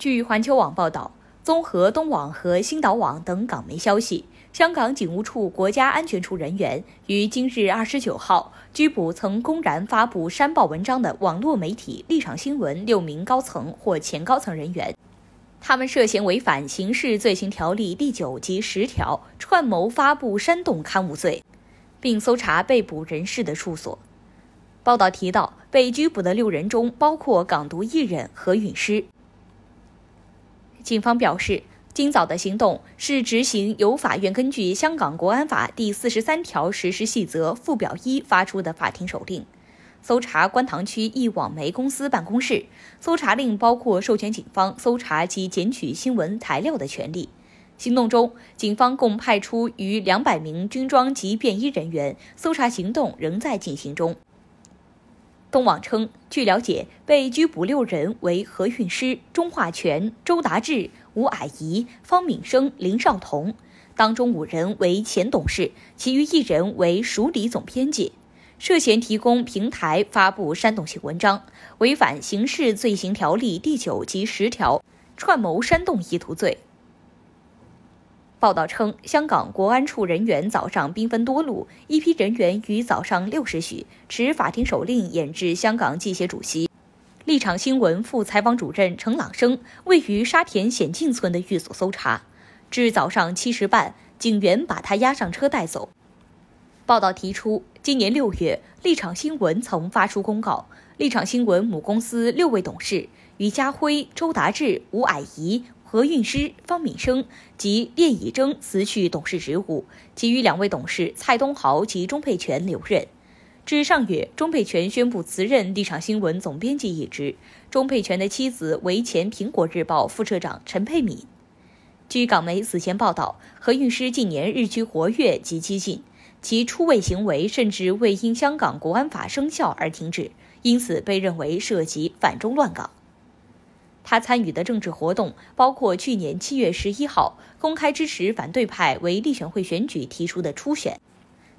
据环球网报道，综合东网和星岛网等港媒消息，香港警务处国家安全处人员于今日二十九号拘捕曾公然发布删报文章的网络媒体立场新闻六名高层或前高层人员，他们涉嫌违反刑事罪行条例第九及十条，串谋发布煽动刊物罪，并搜查被捕人士的住所。报道提到，被拘捕的六人中包括港独艺人何韵诗。警方表示，今早的行动是执行由法院根据《香港国安法》第四十三条实施细则附表一发出的法庭手令，搜查观塘区一网媒公司办公室。搜查令包括授权警方搜查及检取新闻材料的权利。行动中，警方共派出逾两百名军装及便衣人员，搜查行动仍在进行中。东网称，据了解，被拘捕六人为何韵诗、钟化全、周达志、吴霭仪、方敏生、林少彤，当中五人为前董事，其余一人为署理总编辑，涉嫌提供平台发布煽动性文章，违反刑事罪行条例第九及十条，串谋煽动意图罪。报道称，香港国安处人员早上兵分多路，一批人员于早上六时许持法庭手令演至香港记协主席立场新闻副采访主任程朗生位于沙田显径村的寓所搜查，至早上七时半，警员把他押上车带走。报道提出，今年六月，立场新闻曾发出公告，立场新闻母公司六位董事于家辉、周达志、吴霭仪。何韵诗、方敏生及练以征辞去董事职务，其余两位董事蔡东豪及钟佩全留任。至上月，钟佩全宣布辞任立场新闻总编辑一职。钟佩全的妻子为前苹果日报副社长陈佩敏。据港媒此前报道，何韵诗近年日趋活跃及激进，其出位行为甚至未因香港国安法生效而停止，因此被认为涉及反中乱港。他参与的政治活动包括去年七月十一号公开支持反对派为立选会选举提出的初选，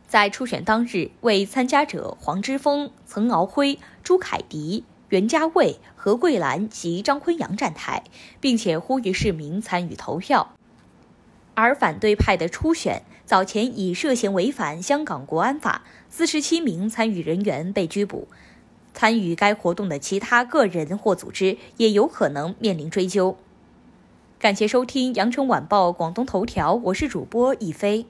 在初选当日为参加者黄之锋、曾敖辉、朱凯迪、袁家卫、何桂兰及张坤阳站台，并且呼吁市民参与投票。而反对派的初选早前已涉嫌违反香港国安法，四十七名参与人员被拘捕。参与该活动的其他个人或组织也有可能面临追究。感谢收听羊城晚报广东头条，我是主播一飞。